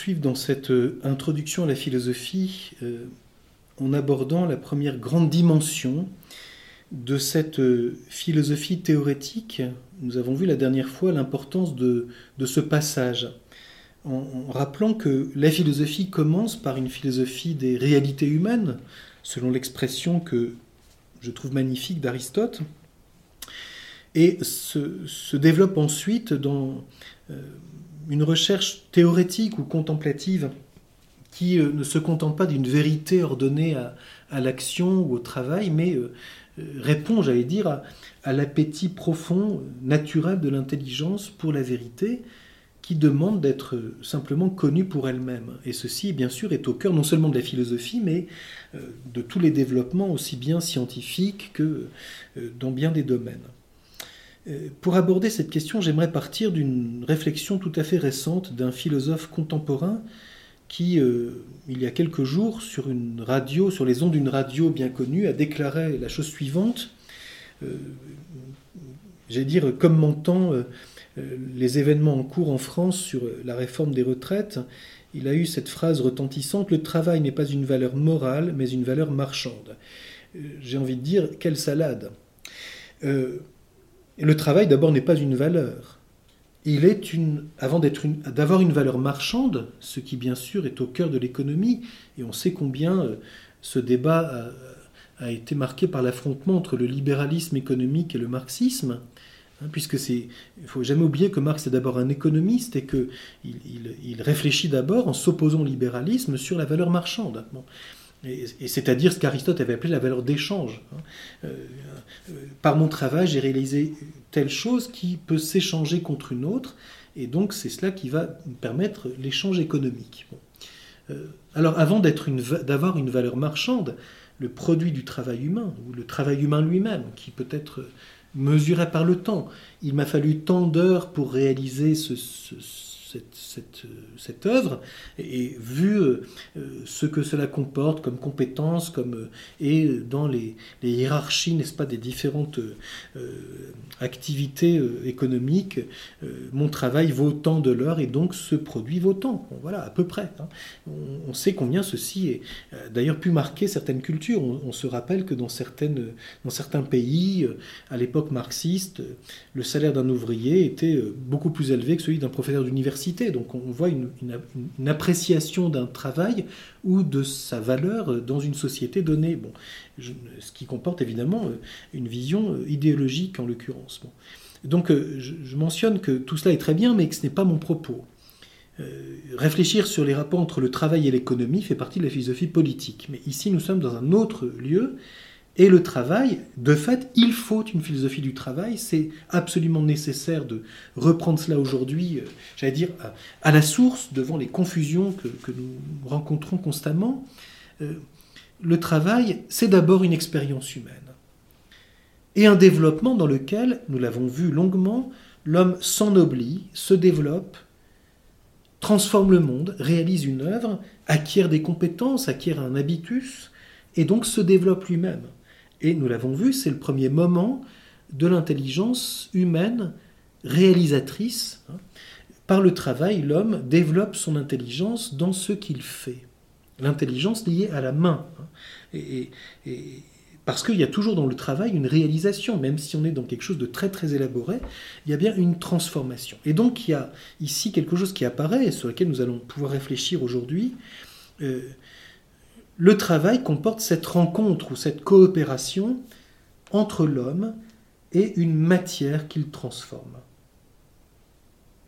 poursuivre dans cette euh, introduction à la philosophie euh, en abordant la première grande dimension de cette euh, philosophie théorétique. Nous avons vu la dernière fois l'importance de, ce passage, en, rappelant que la philosophie commence par une philosophie des réalités humaines, selon l'expression que je trouve magnifique d'Aristote, et se, développe ensuite dans une recherche théorétique ou contemplative qui euh, ne se contente pas d'une vérité ordonnée à, l'action ou au travail, mais euh, euh, répond, j'allais dire, à, l'appétit profond, naturel de l'intelligence pour la vérité, qui demande d'être simplement connue pour elle-même. Et ceci, bien sûr, est au cœur non seulement de la philosophie, mais de tous les développements, aussi bien scientifiques que dans bien des domaines. Euh, pour aborder cette question, j'aimerais partir d'une réflexion tout à fait récente d'un philosophe contemporain qui, euh, il y a quelques jours, sur une radio, sur les ondes d'une radio bien connue, a déclaré la chose suivante. Euh, J'ai dire, commentant les événements en cours en France sur la réforme des retraites, il a eu cette phrase retentissante Le travail n'est pas une valeur morale, mais une valeur marchande. J'ai envie de dire, quelle salade le travail, d'abord, n'est pas une valeur. Il est une, avant d'avoir une, valeur marchande, ce qui bien sûr est au cœur de l'économie, et on sait combien euh, ce débat a, été marqué par l'affrontement entre le libéralisme économique et le marxisme, hein, puisque c'est, il faut jamais oublier que Marx est d'abord un économiste et qu'il il, réfléchit d'abord en s'opposant au libéralisme sur la valeur marchande. Et, c'est-à-dire ce qu'Aristote avait appelé la valeur d'échange. Euh, euh, par mon travail, j'ai réalisé telle chose qui peut s'échanger contre une autre, et donc c'est cela qui va permettre l'échange économique. Euh, alors avant d'avoir une, valeur marchande, le produit du travail humain, ou le travail humain lui-même, qui peut être mesuré par le temps, il m'a fallu tant d'heures pour réaliser ce cette, cette, œuvre et, vu euh, ce que cela comporte comme compétences, comme, euh, et dans les, hiérarchies, n'est-ce pas, des différentes euh, activités économiques, mon travail vaut tant de l'heure et donc ce produit vaut tant. voilà, à peu près. Hein. On, sait combien ceci est d'ailleurs pu marquer certaines cultures. On, se rappelle que dans, certaines, dans certains pays, à l'époque marxiste, le salaire d'un ouvrier était beaucoup plus élevé que celui d'un professeur d'université donc on voit une, appréciation d'un travail ou de sa valeur dans une société donnée. Bon, ce qui comporte évidemment euh, une vision euh, idéologique en l'occurrence. Donc euh, je, mentionne que tout cela est très bien, mais que ce n'est pas mon propos. réfléchir sur les rapports entre le travail et l'économie fait partie de la philosophie politique. Mais ici, nous sommes dans un autre lieu et le travail, de fait, il faut une philosophie du travail. C'est absolument nécessaire de reprendre cela aujourd'hui, euh, j'allais dire, à, la source, devant les confusions que, nous rencontrons constamment. Euh, le travail, c'est d'abord une expérience humaine. Et un développement dans lequel, nous l'avons vu longuement, l'homme s'ennoblit, se développe, transforme le monde, réalise une œuvre, acquiert des compétences, acquiert un habitus, et donc se développe lui-même. Et nous l'avons vu, c'est le premier moment de l'intelligence humaine réalisatrice. Par le travail, l'homme développe son intelligence dans ce qu'il fait. L'intelligence liée à la main. Et, parce qu'il y a toujours dans le travail une réalisation, même si on est dans quelque chose de très très élaboré, il y a bien une transformation. Et donc il y a ici quelque chose qui apparaît et sur lequel nous allons pouvoir réfléchir aujourd'hui. Euh, le travail comporte cette rencontre ou cette coopération entre l'homme et une matière qu'il transforme.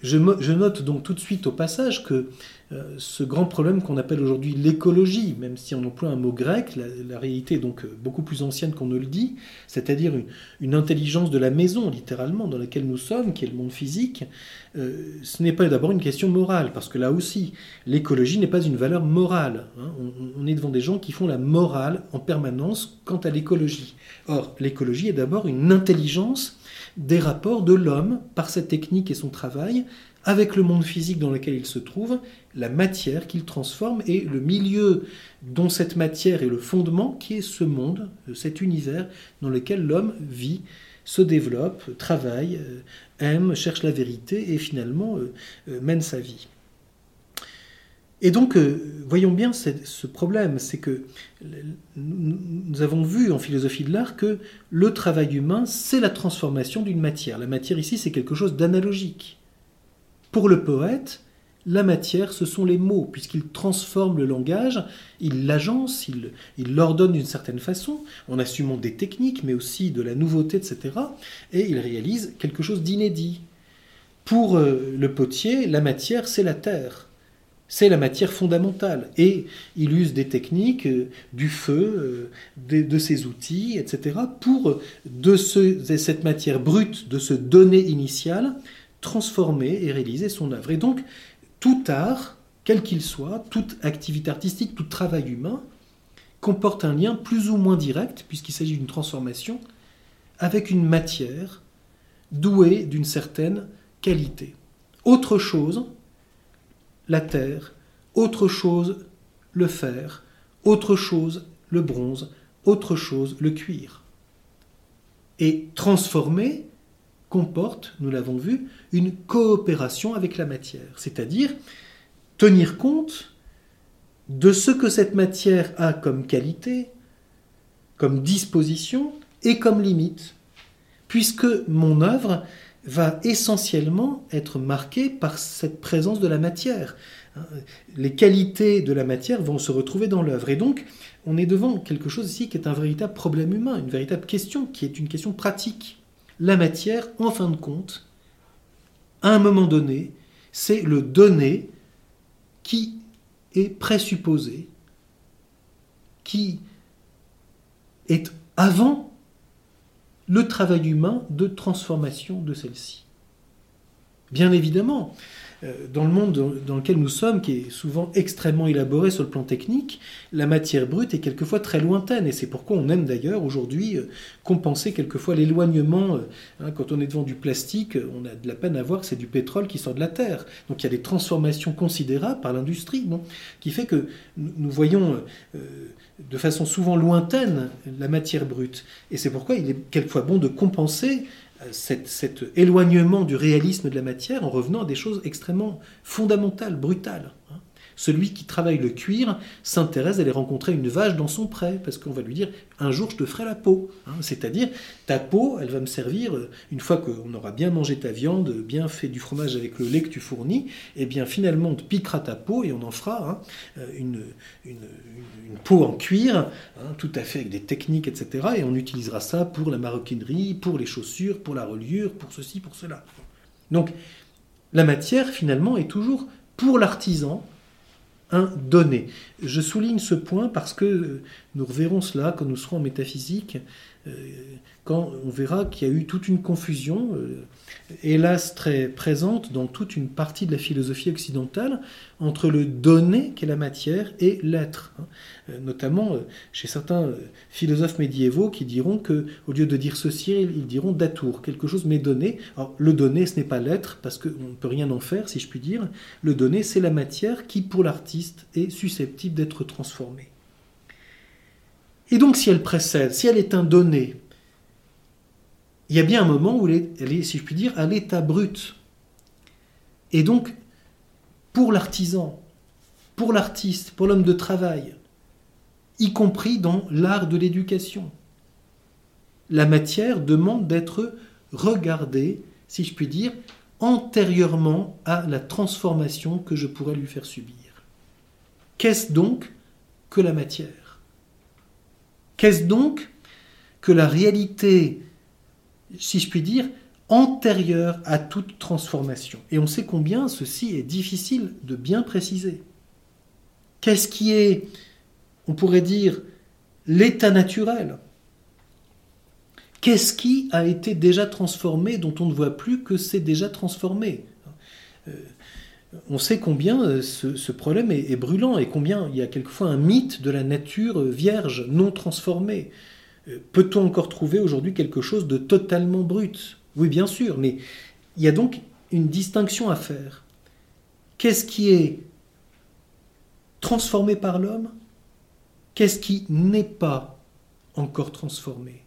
Je, note donc tout de suite au passage que euh, ce grand problème qu'on appelle aujourd'hui l'écologie, même si on emploie un mot grec, la, réalité est donc euh, beaucoup plus ancienne qu'on ne le dit, c'est-à-dire une, intelligence de la maison, littéralement, dans laquelle nous sommes, qui est le monde physique, euh, ce n'est pas d'abord une question morale, parce que là aussi, l'écologie n'est pas une valeur morale. Hein. On, on, est devant des gens qui font la morale en permanence quant à l'écologie. Or, l'écologie est d'abord une intelligence des rapports de l'homme par sa technique et son travail avec le monde physique dans lequel il se trouve, la matière qu'il transforme et le milieu dont cette matière est le fondement, qui est ce monde, cet univers dans lequel l'homme vit, se développe, travaille, euh, aime, cherche la vérité et finalement euh, euh, mène sa vie. Et donc, euh, voyons bien ce problème, c'est que nous avons vu en philosophie de l'art que le travail humain, c'est la transformation d'une matière. La matière ici, c'est quelque chose d'analogique. Pour le poète, la matière, ce sont les mots, puisqu'il transforme le langage, il l'agence, il l'ordonne d'une certaine façon, en assumant des techniques, mais aussi de la nouveauté, etc. Et il réalise quelque chose d'inédit. Pour euh, le potier, la matière, c'est la terre. C'est la matière fondamentale. Et il use des techniques, euh, du feu, euh, de, ses outils, etc., pour, de, cette matière brute, de ce donné initial, transformer et réaliser son œuvre. Et donc, tout art, quel qu'il soit, toute activité artistique, tout travail humain, comporte un lien plus ou moins direct, puisqu'il s'agit d'une transformation, avec une matière douée d'une certaine qualité. Autre chose, la terre, autre chose, le fer, autre chose, le bronze, autre chose, le cuir. Et transformer comporte, nous l'avons vu, une coopération avec la matière, c'est-à-dire tenir compte de ce que cette matière a comme qualité, comme disposition et comme limite, puisque mon œuvre va essentiellement être marquée par cette présence de la matière. Les qualités de la matière vont se retrouver dans l'œuvre. Et donc, on est devant quelque chose ici qui est un véritable problème humain, une véritable question, qui est une question pratique la matière, en fin de compte, à un moment donné, c'est le donné qui est présupposé, qui est avant le travail humain de transformation de celle-ci. Bien évidemment, dans le monde dans lequel nous sommes, qui est souvent extrêmement élaboré sur le plan technique, la matière brute est quelquefois très lointaine. Et c'est pourquoi on aime d'ailleurs aujourd'hui euh, compenser quelquefois l'éloignement. Euh, hein, quand on est devant du plastique, on a de la peine à voir que c'est du pétrole qui sort de la terre. Donc il y a des transformations considérables par l'industrie, qui fait que nous voyons de façon souvent lointaine la matière brute. Et c'est pourquoi il est quelquefois bon de compenser cet, éloignement du réalisme de la matière en revenant à des choses extrêmement fondamentales, brutales. Hein. Celui qui travaille le cuir s'intéresse d'aller rencontrer une vache dans son pré, parce qu'on va lui dire un jour je te ferai la peau. Hein. C'est-à-dire, ta peau, elle va me servir, euh, une fois qu'on aura bien mangé ta viande, bien fait du fromage avec le lait que tu fournis, et eh bien finalement on te piquera ta peau et on en fera hein, euh, une, une, peau en cuir, hein, tout à fait avec des techniques, etc. Et on utilisera ça pour la maroquinerie, pour les chaussures, pour la reliure, pour ceci, pour cela. Donc, la matière, finalement, est toujours pour l'artisan un donné. Je souligne ce point parce que nous reverrons cela quand nous serons en métaphysique, euh, quand on verra qu'il y a eu toute une confusion, euh, hélas très présente dans toute une partie de la philosophie occidentale, entre le donné qu'est la matière et l'être. Hein. Euh, notamment chez certains philosophes médiévaux qui diront que, au lieu de dire ceci, ils diront d'atour, quelque chose m'est donné. Alors, le donné, ce n'est pas l'être, parce qu'on ne peut rien en faire, si je puis dire. Le donné, c'est la matière qui, pour l'artiste, est susceptible d'être transformée. Et donc si elle précède, si elle est un donné, il y a bien un moment où elle est, si je puis dire, à l'état brut. Et donc, pour l'artisan, pour l'artiste, pour l'homme de travail, y compris dans l'art de l'éducation, la matière demande d'être regardée, si je puis dire, antérieurement à la transformation que je pourrais lui faire subir. Qu'est-ce donc que la matière? Qu'est-ce donc que la réalité, si je puis dire, antérieure à toute transformation? Et on sait combien ceci est difficile de bien préciser. Qu'est-ce qui est, on pourrait dire, l'état naturel? Qu'est-ce qui a été déjà transformé dont on ne voit plus que c'est déjà transformé? Euh, on sait combien euh, ce, problème est, brûlant et combien il y a quelquefois un mythe de la nature vierge, non transformée. Euh, peut-on encore trouver aujourd'hui quelque chose de totalement brut? Oui, bien sûr, mais il y a donc une distinction à faire. Qu'est-ce qui est transformé par l'homme? Qu'est-ce qui n'est pas encore transformé?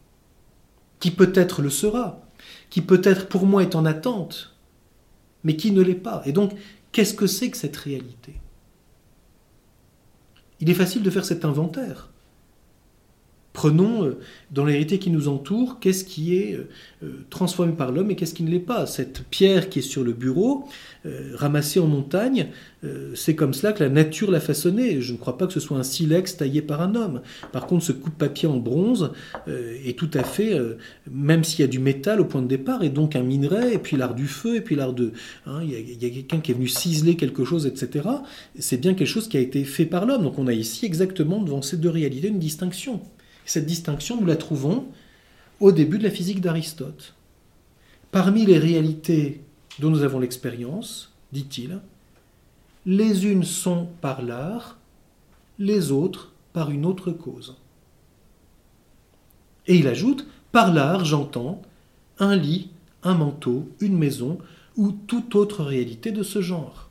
Qui peut-être le sera? Qui peut-être pour moi est en attente mais qui ne l'est pas? Qu'est-ce que c'est que cette réalité? Il est facile de faire cet inventaire. Prenons euh, dans l'hérité qui nous entoure, qu'est-ce qui est euh, euh, transformé par l'homme et qu'est-ce qui ne l'est pas. Cette pierre qui est sur le bureau, ramassée en montagne, c'est comme cela que la nature l'a façonnée. Je ne crois pas que ce soit un silex taillé par un homme. Par contre, ce coup de papier en bronze est tout à fait, même s'il y a du métal au point de départ, et donc un minerai, et puis l'art du feu, et puis l'art de... Hein, il y a, a quelqu'un qui est venu ciseler quelque chose, etc. C'est bien quelque chose qui a été fait par l'homme. Donc on a ici exactement devant ces deux réalités une distinction. Cette distinction, nous la trouvons au début de la physique d'Aristote. Parmi les réalités dont nous avons l'expérience, dit-il, les unes sont par l'art, les autres par une autre cause. Et il ajoute, par l'art, j'entends un lit, un manteau, une maison ou toute autre réalité de ce genre.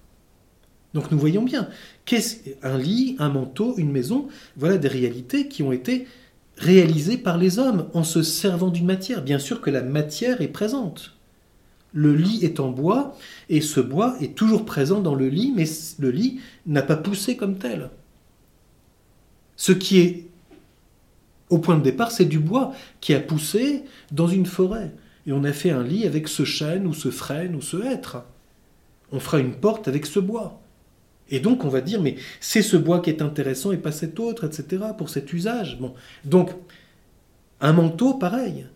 Donc nous voyons bien, qu'est-ce un lit, un manteau, une maison, voilà des réalités qui ont été réalisé par les hommes en se servant d'une matière. Bien sûr que la matière est présente. Le lit est en bois et ce bois est toujours présent dans le lit, mais le lit n'a pas poussé comme tel. Ce qui est au point de départ, c'est du bois qui a poussé dans une forêt. Et on a fait un lit avec ce chêne ou ce frêne ou ce hêtre. On fera une porte avec ce bois. Et donc on va dire, mais c'est ce bois qui est intéressant et pas cet autre, etc., pour cet usage. Bon. Donc, un manteau, pareil.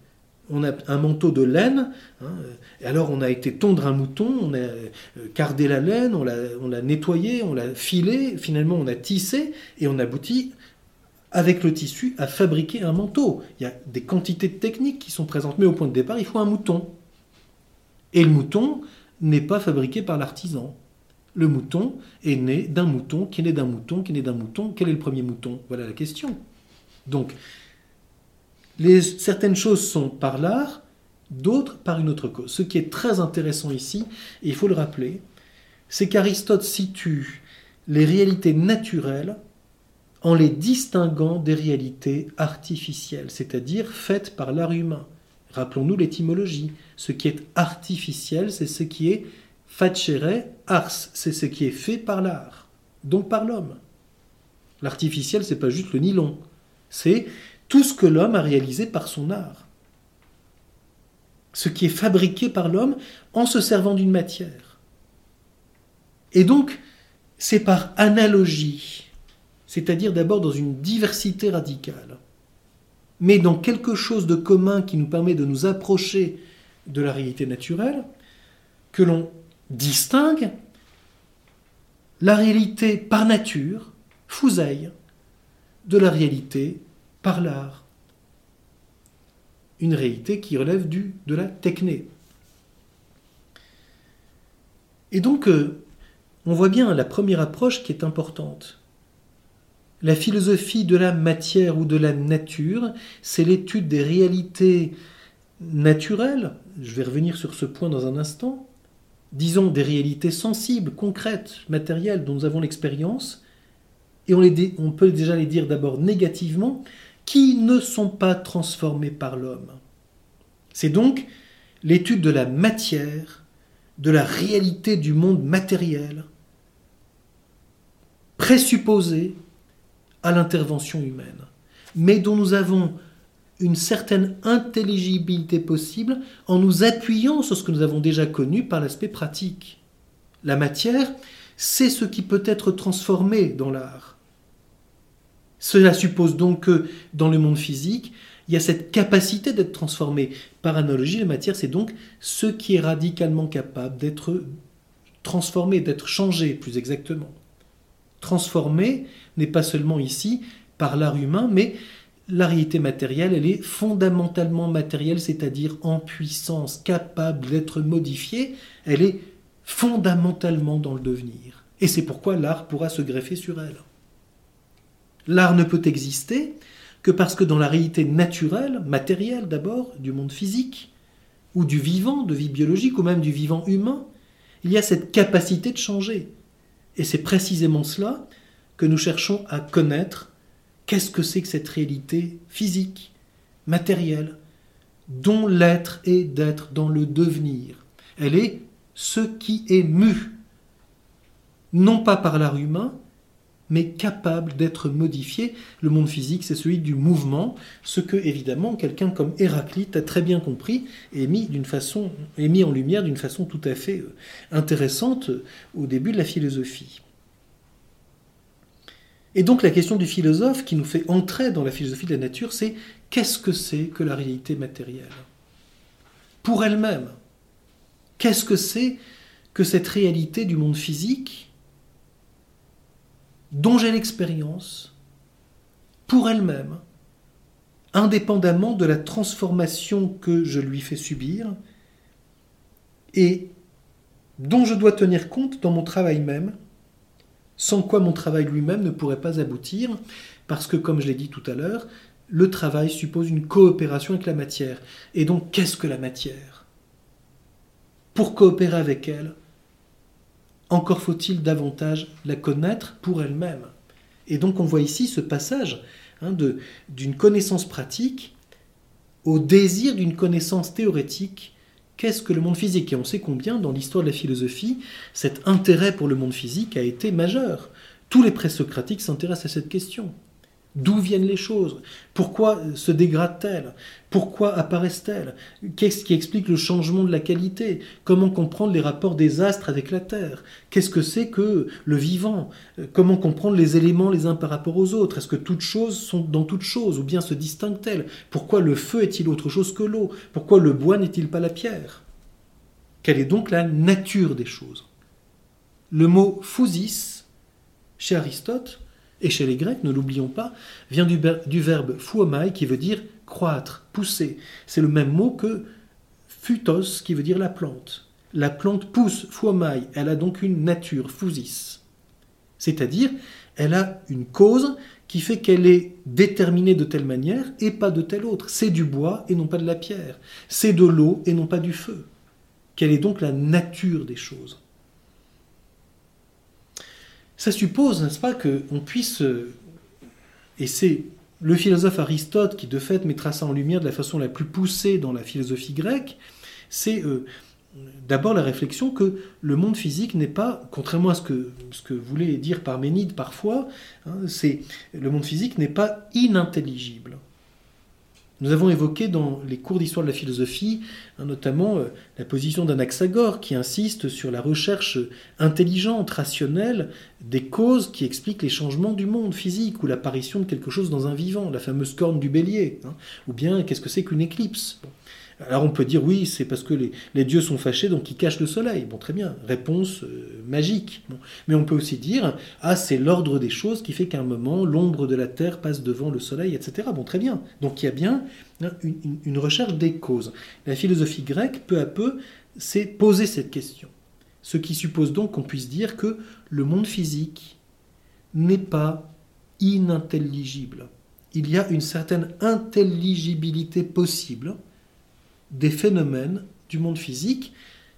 On a un manteau de laine, hein, et alors on a été tondre un mouton, on a euh, cardé la laine, on l'a nettoyé, on l'a filé, finalement on a tissé, et on aboutit avec le tissu à fabriquer un manteau. Il y a des quantités de techniques qui sont présentes, mais au point de départ, il faut un mouton. Et le mouton n'est pas fabriqué par l'artisan le mouton est né d'un mouton, qui est né d'un mouton, qui est né d'un mouton. Quel est le premier mouton? Voilà la question. Donc, certaines choses sont par l'art, d'autres par une autre cause. Ce qui est très intéressant ici, et il faut le rappeler, c'est qu'Aristote situe les réalités naturelles en les distinguant des réalités artificielles, c'est-à-dire faites par l'art humain. Rappelons-nous l'étymologie. Ce qui est artificiel, c'est ce qui est Facere ars, c'est ce qui est fait par l'art, donc par l'homme. L'artificiel, c'est pas juste le nylon, c'est tout ce que l'homme a réalisé par son art. Ce qui est fabriqué par l'homme en se servant d'une matière. Et donc, c'est par analogie, c'est-à-dire d'abord dans une diversité radicale, mais dans quelque chose de commun qui nous permet de nous approcher de la réalité naturelle, que l'on distingue la réalité par nature, fouseille, de la réalité par l'art. Une réalité qui relève du, de la techné. Et donc, euh, on voit bien la première approche qui est importante. La philosophie de la matière ou de la nature, c'est l'étude des réalités naturelles, je vais revenir sur ce point dans un instant, disons, des réalités sensibles, concrètes, matérielles dont nous avons l'expérience, et on, on peut déjà les dire d'abord négativement, qui ne sont pas transformées par l'homme. C'est donc l'étude de la matière, de la réalité du monde matériel, présupposée à l'intervention humaine, mais dont nous avons une certaine intelligibilité possible en nous appuyant sur ce que nous avons déjà connu par l'aspect pratique. La matière, c'est ce qui peut être transformé dans l'art. Cela suppose donc que dans le monde physique, il y a cette capacité d'être transformé. Par analogie, la matière, c'est donc ce qui est radicalement capable d'être transformé, d'être changé plus exactement. Transformé n'est pas seulement ici par l'art humain, mais la réalité matérielle, elle est fondamentalement matérielle, c'est-à-dire en puissance, capable d'être modifiée, elle est fondamentalement dans le devenir. Et c'est pourquoi l'art pourra se greffer sur elle. L'art ne peut exister que parce que dans la réalité naturelle, matérielle d'abord, du monde physique, ou du vivant, de vie biologique, ou même du vivant humain, il y a cette capacité de changer. Et c'est précisément cela que nous cherchons à connaître Qu'est-ce que c'est que cette réalité physique, matérielle, dont l'être est d'être dans le devenir? Elle est ce qui est mu, non pas par l'art humain, mais capable d'être modifié. Le monde physique, c'est celui du mouvement, ce que, évidemment, quelqu'un comme Héraclite a très bien compris et mis, et mis en lumière d'une façon tout à fait euh, intéressante euh, au début de la philosophie. Et donc la question du philosophe qui nous fait entrer dans la philosophie de la nature, c'est qu'est-ce que c'est que la réalité matérielle? Pour elle-même, qu'est-ce que c'est que cette réalité du monde physique dont j'ai l'expérience pour elle-même, indépendamment de la transformation que je lui fais subir, et dont je dois tenir compte dans mon travail même, sans quoi mon travail lui-même ne pourrait pas aboutir, parce que, comme je l'ai dit tout à l'heure, le travail suppose une coopération avec la matière. Et donc, qu'est-ce que la matière? Pour coopérer avec elle, encore faut-il davantage la connaître pour elle-même. Et donc on voit ici ce passage hein, d'une connaissance pratique au désir d'une connaissance théorétique. Qu'est-ce que le monde physique? Et on sait combien, dans l'histoire de la philosophie, cet intérêt pour le monde physique a été majeur. Tous les présocratiques s'intéressent à cette question. D'où viennent les choses? Pourquoi se dégradent-elles? Pourquoi apparaissent-elles? Qu'est-ce qui explique le changement de la qualité? Comment comprendre les rapports des astres avec la Terre? Qu'est-ce que c'est que le vivant? Comment comprendre les éléments les uns par rapport aux autres? Est-ce que toutes choses sont dans toutes choses ou bien se distinguent-elles? Pourquoi le feu est-il autre chose que l'eau? Pourquoi le bois n'est-il pas la pierre? Quelle est donc la nature des choses? Le mot physis, chez Aristote, et chez les Grecs, ne l'oublions pas, vient du, verbe fuomai qui veut dire croître, pousser. C'est le même mot que phutos qui veut dire la plante. La plante pousse, fuomai, elle a donc une nature, phusis. C'est-à-dire, elle a une cause qui fait qu'elle est déterminée de telle manière et pas de telle autre. C'est du bois et non pas de la pierre. C'est de l'eau et non pas du feu. Quelle est donc la nature des choses? Ça suppose, n'est-ce pas, qu'on puisse, euh, et c'est le philosophe Aristote qui de fait mettra ça en lumière de la façon la plus poussée dans la philosophie grecque, c'est euh, d'abord la réflexion que le monde physique n'est pas, contrairement à ce que, ce que voulait dire Parménide parfois, hein, c'est le monde physique n'est pas inintelligible. Nous avons évoqué dans les cours d'histoire de la philosophie, hein, notamment euh, la position d'Anaxagore qui insiste sur la recherche intelligente, rationnelle des causes qui expliquent les changements du monde physique ou l'apparition de quelque chose dans un vivant, la fameuse corne du bélier, hein, ou bien qu'est-ce que c'est qu'une éclipse. Alors on peut dire oui, c'est parce que les, dieux sont fâchés, donc ils cachent le soleil. Bon, très bien, réponse euh, magique. Mais on peut aussi dire, ah, c'est l'ordre des choses qui fait qu'à un moment, l'ombre de la terre passe devant le soleil, etc. Bon, très bien. Donc il y a bien hein, une, recherche des causes. La philosophie grecque, peu à peu, s'est posé cette question. Ce qui suppose donc qu'on puisse dire que le monde physique n'est pas inintelligible. Il y a une certaine intelligibilité possible des phénomènes du monde physique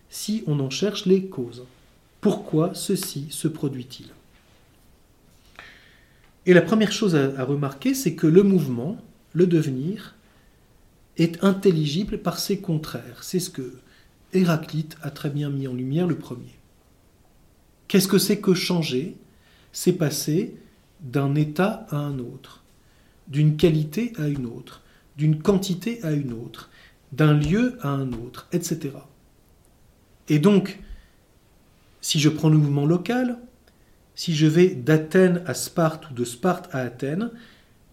si on en cherche les causes. Pourquoi ceci se produit-il? Et la première chose à, remarquer, c'est que le mouvement, le devenir, est intelligible par ses contraires. C'est ce que Héraclite a très bien mis en lumière le premier. Qu'est-ce que c'est que changer? C'est passer d'un état à un autre, d'une qualité à une autre, d'une quantité à une autre d'un lieu à un autre, etc. Et donc, si je prends le mouvement local, si je vais d'Athènes à Sparte ou de Sparte à Athènes,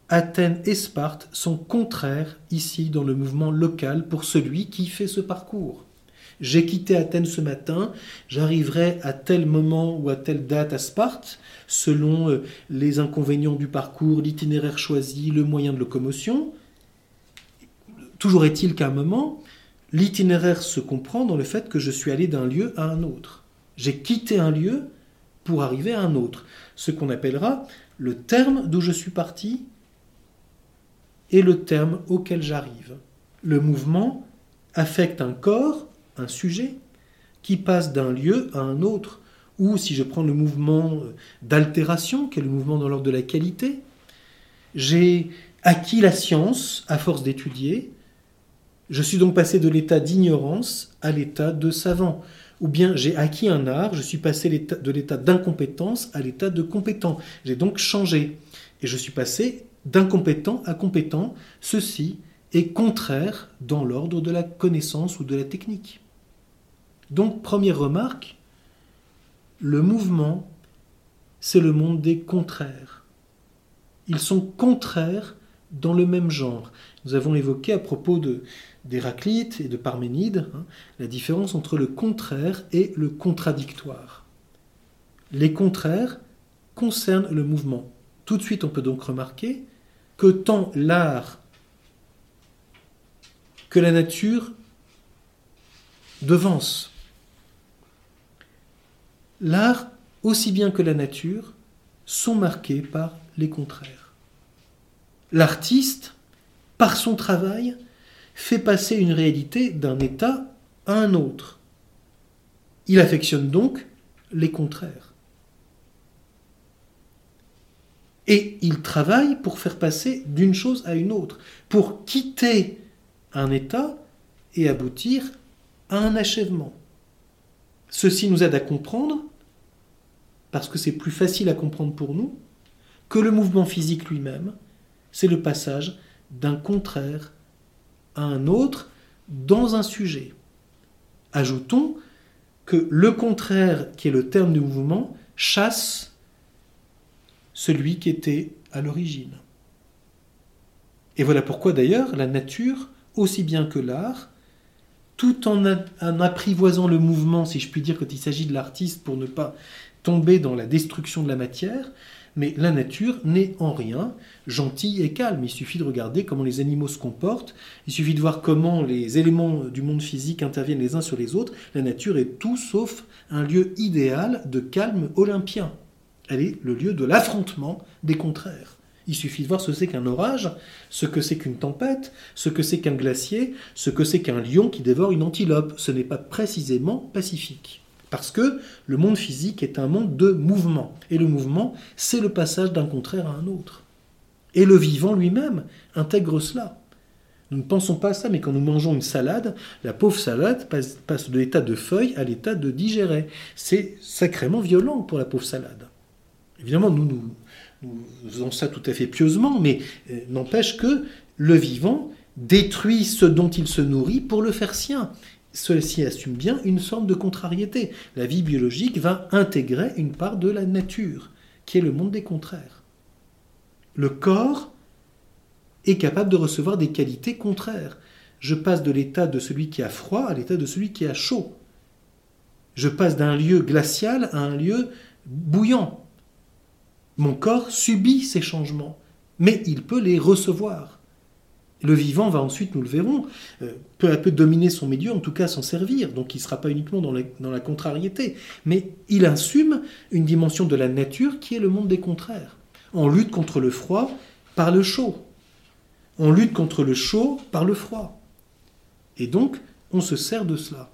Athènes et Sparte sont contraires ici dans le mouvement local pour celui qui fait ce parcours. J'ai quitté Athènes ce matin, j'arriverai à tel moment ou à telle date à Sparte, selon euh, les inconvénients du parcours, l'itinéraire choisi, le moyen de locomotion. Toujours est-il qu'à un moment, l'itinéraire se comprend dans le fait que je suis allé d'un lieu à un autre. J'ai quitté un lieu pour arriver à un autre. Ce qu'on appellera le terme d'où je suis parti et le terme auquel j'arrive. Le mouvement affecte un corps, un sujet, qui passe d'un lieu à un autre. Ou si je prends le mouvement d'altération, qui est le mouvement dans l'ordre de la qualité, j'ai acquis la science à force d'étudier, je suis donc passé de l'état d'ignorance à l'état de savant. ou bien j'ai acquis un art, je suis passé de l'état d'incompétence à l'état de compétent. J'ai donc changé. Et je suis passé d'incompétent à compétent. Ceci est contraire dans l'ordre de la connaissance ou de la technique. Donc, première remarque, le mouvement, c'est le monde des contraires. Ils sont contraires dans le même genre. Nous avons évoqué à propos de, d'Héraclite et de Parménide hein, la différence entre le contraire et le contradictoire. Les contraires concernent le mouvement. Tout de suite, on peut donc remarquer que tant l'art que la nature devance. L'art, aussi bien que la nature, sont marqués par les contraires. L'artiste, par son travail, fait passer une réalité d'un état à un autre. Il affectionne donc les contraires. Et il travaille pour faire passer d'une chose à une autre, pour quitter un état et aboutir à un achèvement. Ceci nous aide à comprendre, parce que c'est plus facile à comprendre pour nous, que le mouvement physique lui-même, c'est le passage d'un contraire un autre dans un sujet. Ajoutons que le contraire, qui est le terme du mouvement, chasse celui qui était à l'origine. Et voilà pourquoi d'ailleurs la nature, aussi bien que l'art, tout en, apprivoisant le mouvement, si je puis dire, quand il s'agit de l'artiste, pour ne pas tomber dans la destruction de la matière, mais la nature n'est en rien gentille et calme. Il suffit de regarder comment les animaux se comportent, il suffit de voir comment les éléments du monde physique interviennent les uns sur les autres. La nature est tout sauf un lieu idéal de calme olympien. Elle est le lieu de l'affrontement des contraires. Il suffit de voir ce que c'est qu'un orage, ce que c'est qu'une tempête, ce que c'est qu'un glacier, ce que c'est qu'un lion qui dévore une antilope. Ce n'est pas précisément pacifique. Parce que le monde physique est un monde de mouvement. Et le mouvement, c'est le passage d'un contraire à un autre. Et le vivant lui-même intègre cela. Nous ne pensons pas à ça, mais quand nous mangeons une salade, la pauvre salade passe, de l'état de feuille à l'état de digéré. C'est sacrément violent pour la pauvre salade. Évidemment, nous faisons ça tout à fait pieusement, mais euh, n'empêche que le vivant détruit ce dont il se nourrit pour le faire sien ceci assume bien une forme de contrariété. La vie biologique va intégrer une part de la nature, qui est le monde des contraires. Le corps est capable de recevoir des qualités contraires. Je passe de l'état de celui qui a froid à l'état de celui qui a chaud. Je passe d'un lieu glacial à un lieu bouillant. Mon corps subit ces changements, mais il peut les recevoir. Le vivant va ensuite, nous le verrons, euh, peu à peu dominer son milieu, en tout cas s'en servir. Donc il ne sera pas uniquement dans la, contrariété, mais il assume une dimension de la nature qui est le monde des contraires. On lutte contre le froid par le chaud. On lutte contre le chaud par le froid. Et donc, on se sert de cela.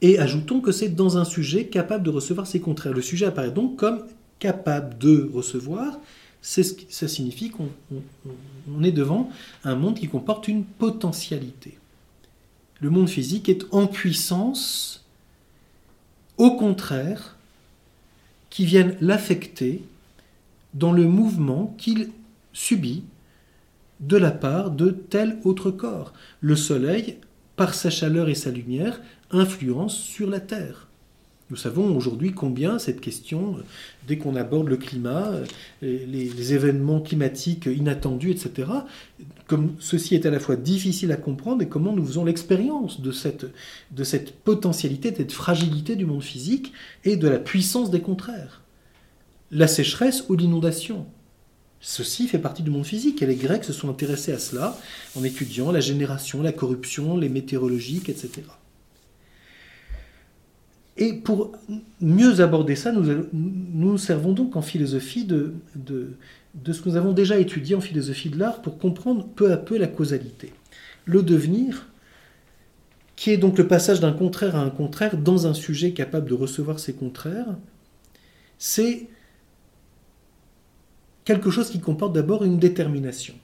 Et ajoutons que c'est dans un sujet capable de recevoir ces contraires. Le sujet apparaît donc comme capable de recevoir ça signifie qu'on est devant un monde qui comporte une potentialité. Le monde physique est en puissance, au contraire, qui viennent l'affecter dans le mouvement qu'il subit de la part de tel autre corps. Le Soleil, par sa chaleur et sa lumière, influence sur la Terre. Nous savons aujourd'hui combien cette question, euh, dès qu'on aborde le climat, euh, les, événements climatiques inattendus, etc., comme ceci est à la fois difficile à comprendre et comment nous faisons l'expérience de cette, de cette potentialité, de cette fragilité du monde physique et de la puissance des contraires. La sécheresse ou l'inondation. Ceci fait partie du monde physique et les Grecs se sont intéressés à cela en étudiant la génération, la corruption, les météorologiques, etc. Et pour mieux aborder ça, nous, nous servons donc en philosophie de, de, ce que nous avons déjà étudié en philosophie de l'art pour comprendre peu à peu la causalité. Le devenir, qui est donc le passage d'un contraire à un contraire dans un sujet capable de recevoir ces contraires, c'est quelque chose qui comporte d'abord une détermination.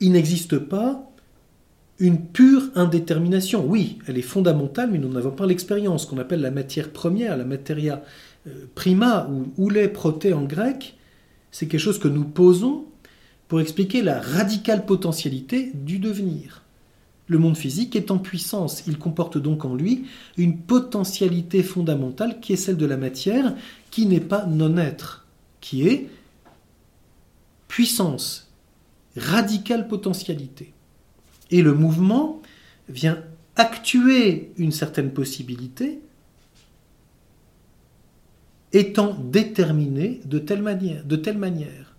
Il n'existe pas une pure indétermination. Oui, elle est fondamentale, mais nous n'avons pas l'expérience qu'on appelle la matière première, la materia euh, prima ou les proté en grec. C'est quelque chose que nous posons pour expliquer la radicale potentialité du devenir. Le monde physique est en puissance, il comporte donc en lui une potentialité fondamentale qui est celle de la matière, qui n'est pas non-être, qui est puissance, radicale potentialité. Et le mouvement vient actuer une certaine possibilité, étant déterminé de telle manière. De telle manière.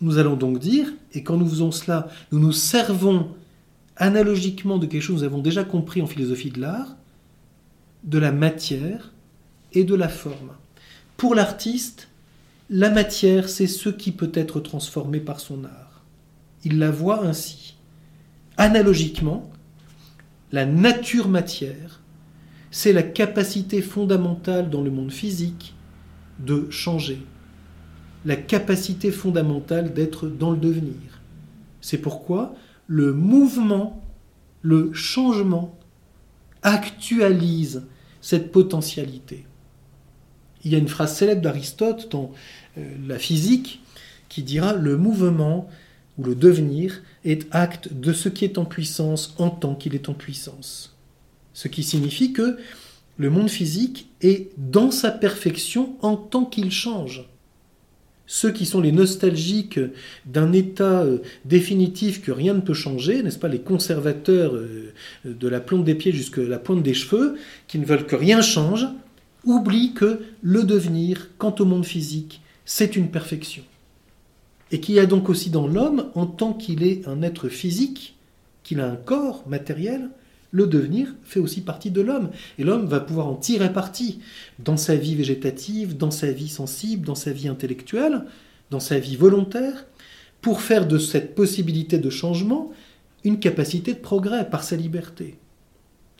Nous allons donc dire, et quand nous faisons cela, nous nous servons analogiquement de quelque chose que nous avons déjà compris en philosophie de l'art, de la matière et de la forme. Pour l'artiste, la matière, c'est ce qui peut être transformé par son art. Il la voit ainsi. Analogiquement, la nature matière, c'est la capacité fondamentale dans le monde physique de changer, la capacité fondamentale d'être dans le devenir. C'est pourquoi le mouvement, le changement actualise cette potentialité. Il y a une phrase célèbre d'Aristote dans euh, la physique qui dira le mouvement ou le devenir est acte de ce qui est en puissance en tant qu'il est en puissance. Ce qui signifie que le monde physique est dans sa perfection en tant qu'il change ceux qui sont les nostalgiques d'un état euh, définitif que rien ne peut changer, n'est-ce pas, les conservateurs euh, de la plante des pieds jusqu'à la pointe des cheveux, qui ne veulent que rien change, oublient que le devenir, quant au monde physique, c'est une perfection. Et qu'il y a donc aussi dans l'homme, en tant qu'il est un être physique, qu'il a un corps matériel, le devenir fait aussi partie de l'homme. Et l'homme va pouvoir en tirer parti dans sa vie végétative, dans sa vie sensible, dans sa vie intellectuelle, dans sa vie volontaire, pour faire de cette possibilité de changement une capacité de progrès par sa liberté.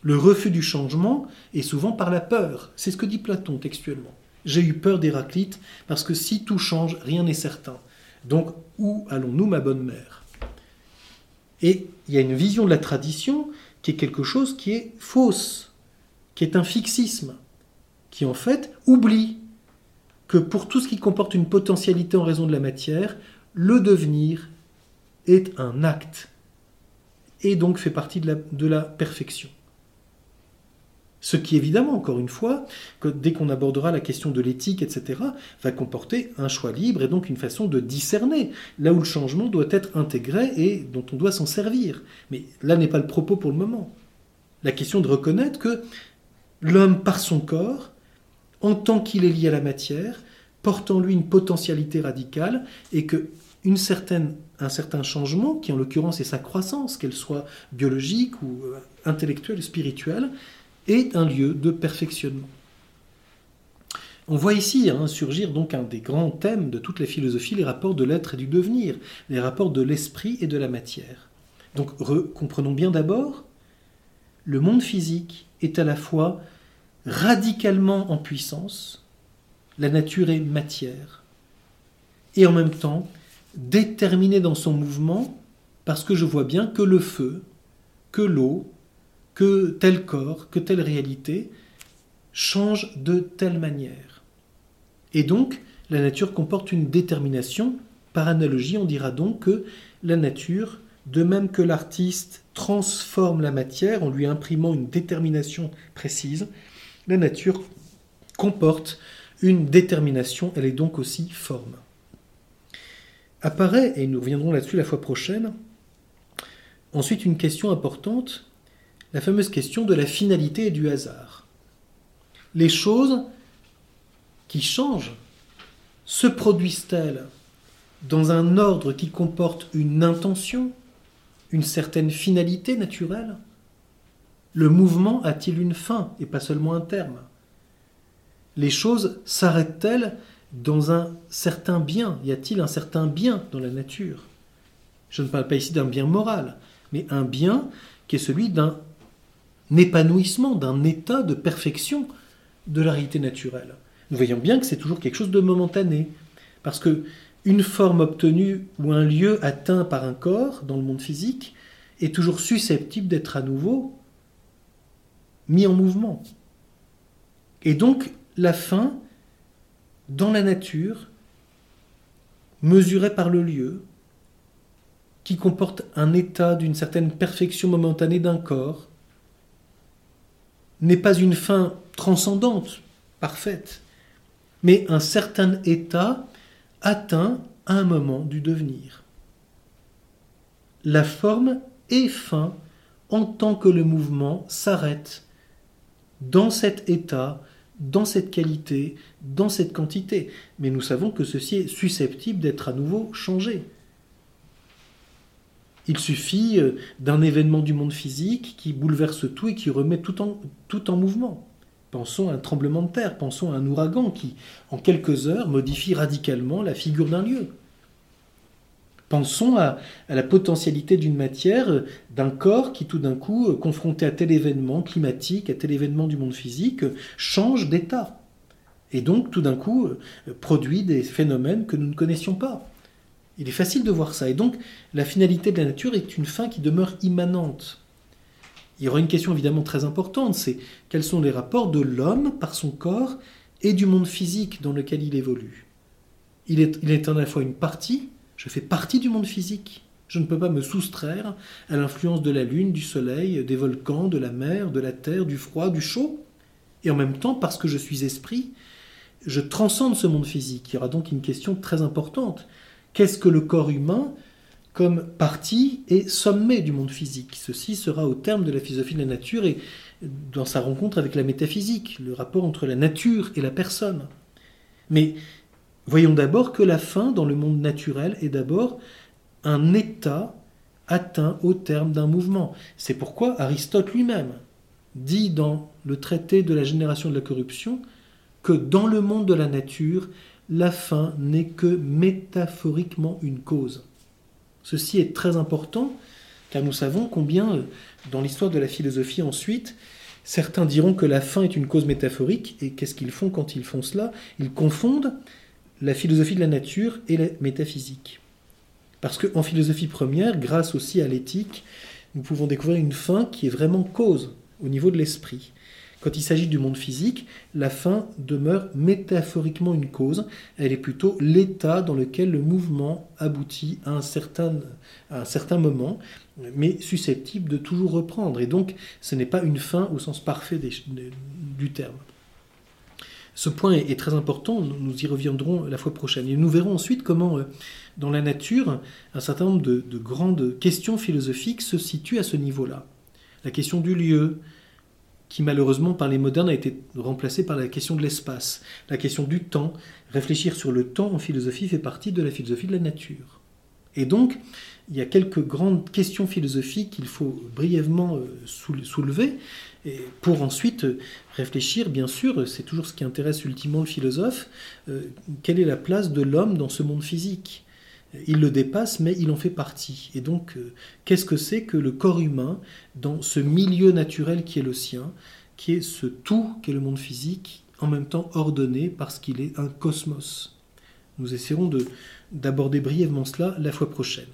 Le refus du changement est souvent par la peur. C'est ce que dit Platon textuellement. J'ai eu peur d'Héraclite parce que si tout change, rien n'est certain. Donc où allons-nous, ma bonne mère? Et il y a une vision de la tradition qui est quelque chose qui est fausse, qui est un fixisme, qui en fait oublie que pour tout ce qui comporte une potentialité en raison de la matière, le devenir est un acte et donc fait partie de la, perfection. Ce qui évidemment, encore une fois, dès qu'on abordera la question de l'éthique, etc., va comporter un choix libre et donc une façon de discerner, là où le changement doit être intégré et dont on doit s'en servir. Mais là n'est pas le propos pour le moment. La question de reconnaître que l'homme, par son corps, en tant qu'il est lié à la matière, porte en lui une potentialité radicale et que un certain changement, qui en l'occurrence est sa croissance, qu'elle soit biologique ou euh, intellectuelle, spirituelle, est un lieu de perfectionnement. On voit ici hein, surgir donc un des grands thèmes de toute la philosophie, les rapports de l'être et du devenir, les rapports de l'esprit et de la matière. Donc comprenons bien d'abord, le monde physique est à la fois radicalement en puissance, la nature est matière, et en même temps déterminé dans son mouvement parce que je vois bien que le feu, que l'eau, que tel corps, que telle réalité change de telle manière. Et donc, la nature comporte une détermination. Par analogie, on dira donc que la nature, de même que l'artiste transforme la matière en lui imprimant une détermination précise, la nature comporte une détermination, elle est donc aussi forme. Apparaît, et nous reviendrons là-dessus la fois prochaine, ensuite une question importante la fameuse question de la finalité et du hasard. Les choses qui changent se produisent-elles dans un ordre qui comporte une intention, une certaine finalité naturelle? Le mouvement a-t-il une fin et pas seulement un terme? Les choses s'arrêtent-elles dans un certain bien? Y a-t-il un certain bien dans la nature? Je ne parle pas ici d'un bien moral, mais un bien qui est celui d'un épanouissement, d'un état de perfection de la réalité naturelle. Nous voyons bien que c'est toujours quelque chose de momentané, parce que une forme obtenue ou un lieu atteint par un corps dans le monde physique est toujours susceptible d'être à nouveau mis en mouvement. Et donc la fin, dans la nature, mesurée par le lieu, qui comporte un état d'une certaine perfection momentanée d'un corps, n'est pas une fin transcendante, parfaite, mais un certain état atteint à un moment du devenir. La forme est fin en tant que le mouvement s'arrête dans cet état, dans cette qualité, dans cette quantité. Mais nous savons que ceci est susceptible d'être à nouveau changé. Il suffit euh, d'un événement du monde physique qui bouleverse tout et qui remet tout en, mouvement. Pensons à un tremblement de terre, pensons à un ouragan qui, en quelques heures, modifie radicalement la figure d'un lieu. Pensons à, la potentialité d'une matière, euh, d'un corps qui tout d'un coup, euh, confronté à tel événement climatique, à tel événement du monde physique, change d'état. Et donc tout d'un coup produit des phénomènes que nous ne connaissions pas. Il est facile de voir ça. Et donc, la finalité de la nature est une fin qui demeure immanente. Il y aura une question évidemment très importante, c'est quels sont les rapports de l'homme par son corps et du monde physique dans lequel il évolue. Il est, il est à la fois une partie, je fais partie du monde physique. Je ne peux pas me soustraire à l'influence de la lune, du soleil, des volcans, de la mer, de la terre, du froid, du chaud. Et en même temps, parce que je suis esprit, je transcende ce monde physique. Il y aura donc une question très importante. Qu'est-ce que le corps humain comme partie et sommet du monde physique? Ceci sera au terme de la philosophie de la nature et dans sa rencontre avec la métaphysique, le rapport entre la nature et la personne. Mais voyons d'abord que la fin dans le monde naturel est d'abord un état atteint au terme d'un mouvement. C'est pourquoi Aristote lui-même dit dans le traité de la génération de la corruption que dans le monde de la nature, la fin n'est que métaphoriquement une cause. Ceci est très important, car nous savons combien, euh, dans l'histoire de la philosophie ensuite, certains diront que la fin est une cause métaphorique, et qu'est-ce qu'ils font quand ils font cela? Ils confondent la philosophie de la nature et la métaphysique. Parce qu'en philosophie première, grâce aussi à l'éthique, nous pouvons découvrir une fin qui est vraiment cause au niveau de l'esprit. Quand il s'agit du monde physique, la fin demeure métaphoriquement une cause, elle est plutôt l'état dans lequel le mouvement aboutit à un certain, moment, mais susceptible de toujours reprendre. Et donc, ce n'est pas une fin au sens parfait du terme. Ce point est, très important, nous y reviendrons la fois prochaine. Et nous verrons ensuite comment, euh, dans la nature, un certain nombre de grandes questions philosophiques se situent à ce niveau-là. La question du lieu, qui malheureusement par les modernes a été remplacée par la question de l'espace, la question du temps. Réfléchir sur le temps en philosophie fait partie de la philosophie de la nature. Et donc, il y a quelques grandes questions philosophiques qu'il faut brièvement euh, soulever, pour ensuite réfléchir, bien sûr, c'est toujours ce qui intéresse ultimement le philosophe, euh, quelle est la place de l'homme dans ce monde physique? Il le dépasse, mais il en fait partie. Et donc, euh, qu'est-ce que c'est que le corps humain dans ce milieu naturel qui est le sien, qui est ce tout qu'est le monde physique, en même temps ordonné parce qu'il est un cosmos? Nous essaierons d'aborder brièvement cela la fois prochaine.